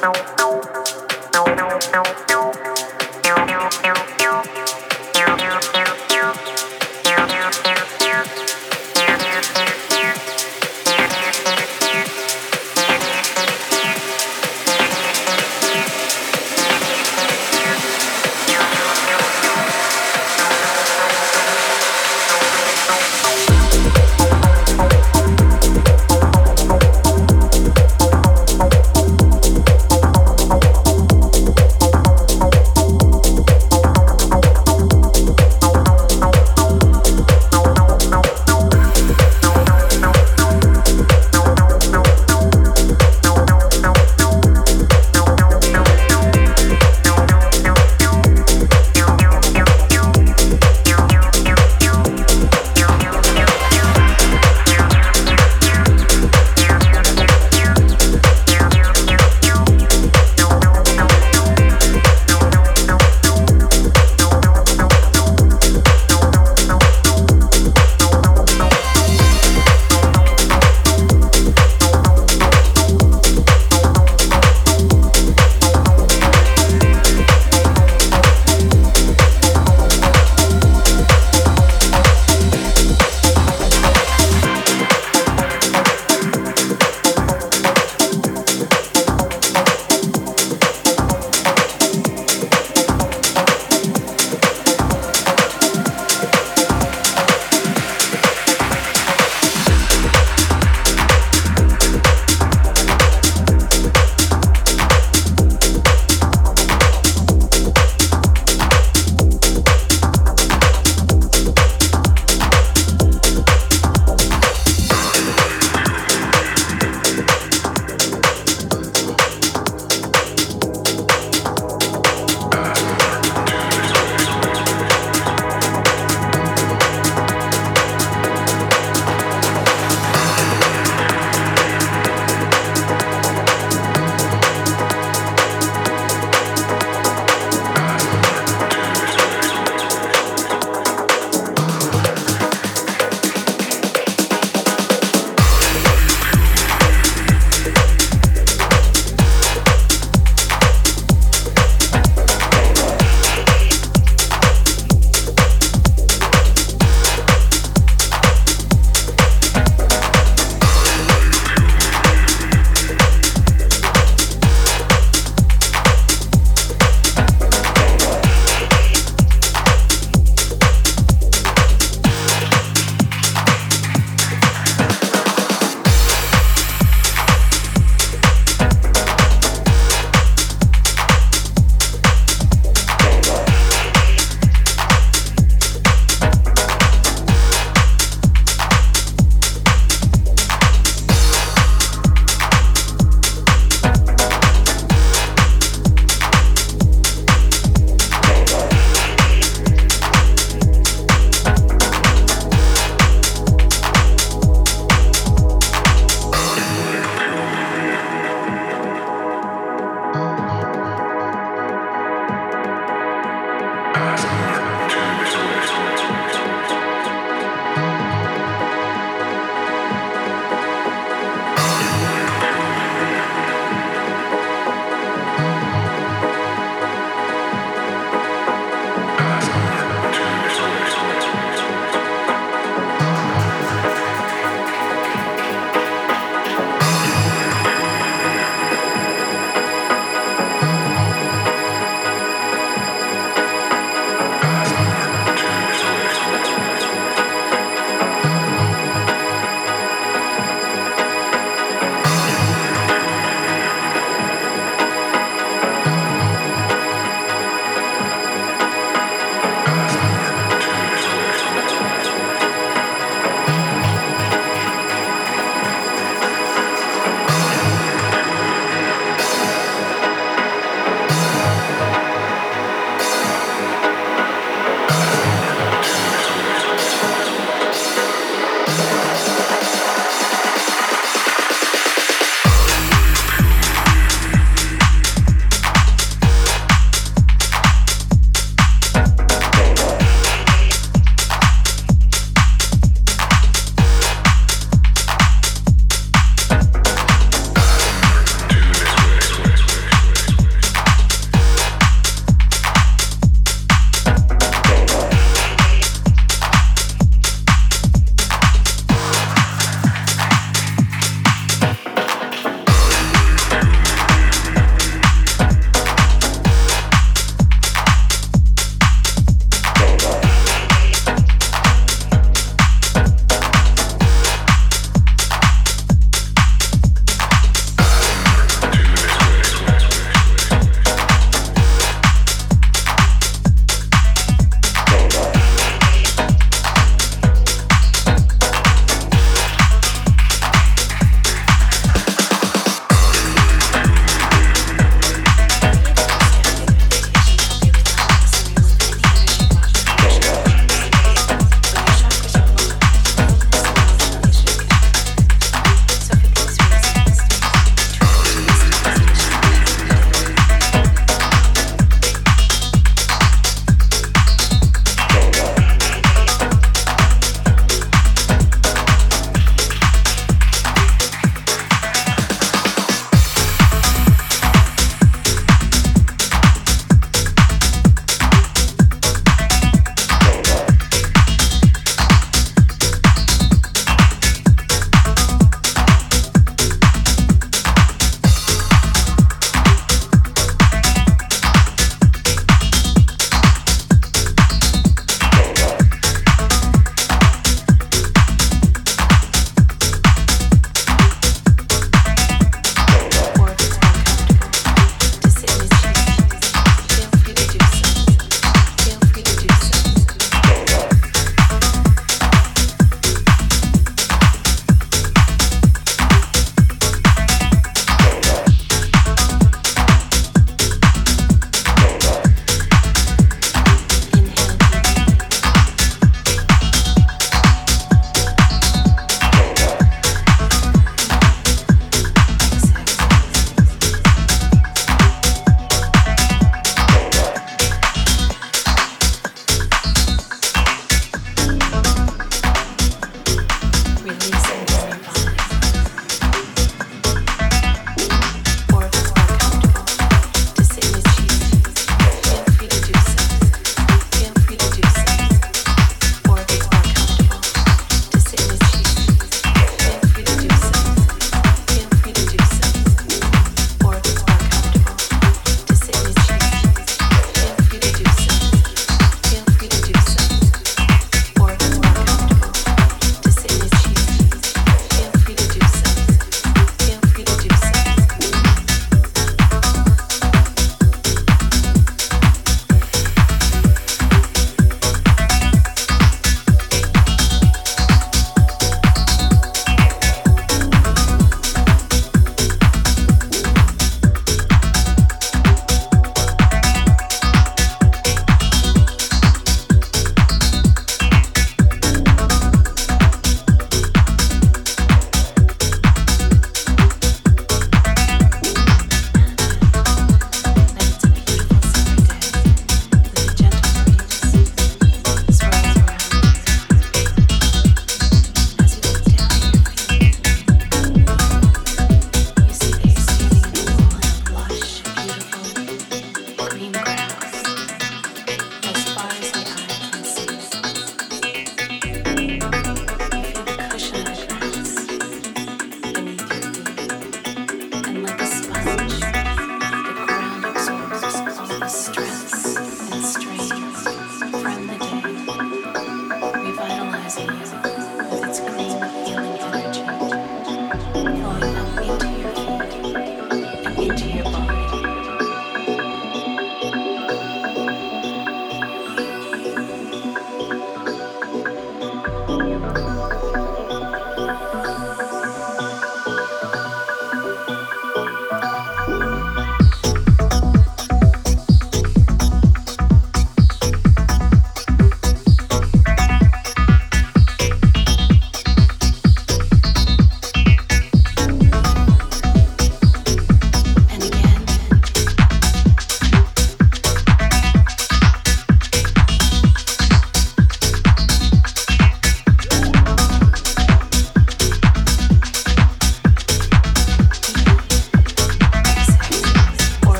não, não, não, não.